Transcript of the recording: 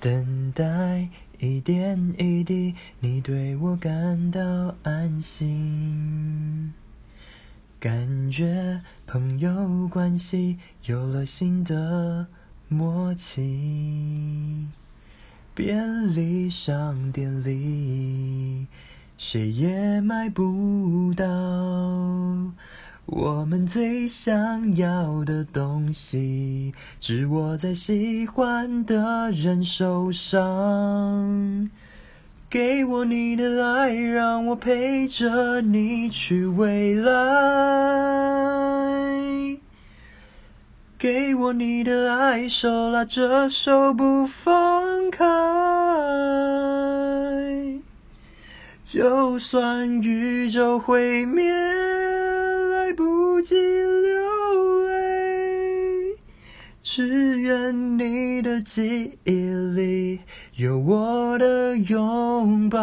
等待一点一滴，你对我感到安心，感觉朋友关系有了新的默契。便利商店里，谁也买不到。我们最想要的东西，只握在喜欢的人手上。给我你的爱，让我陪着你去未来。给我你的爱，手拉着手不放开。就算宇宙毁灭，来不及流泪，只愿你的记忆里有我的拥抱。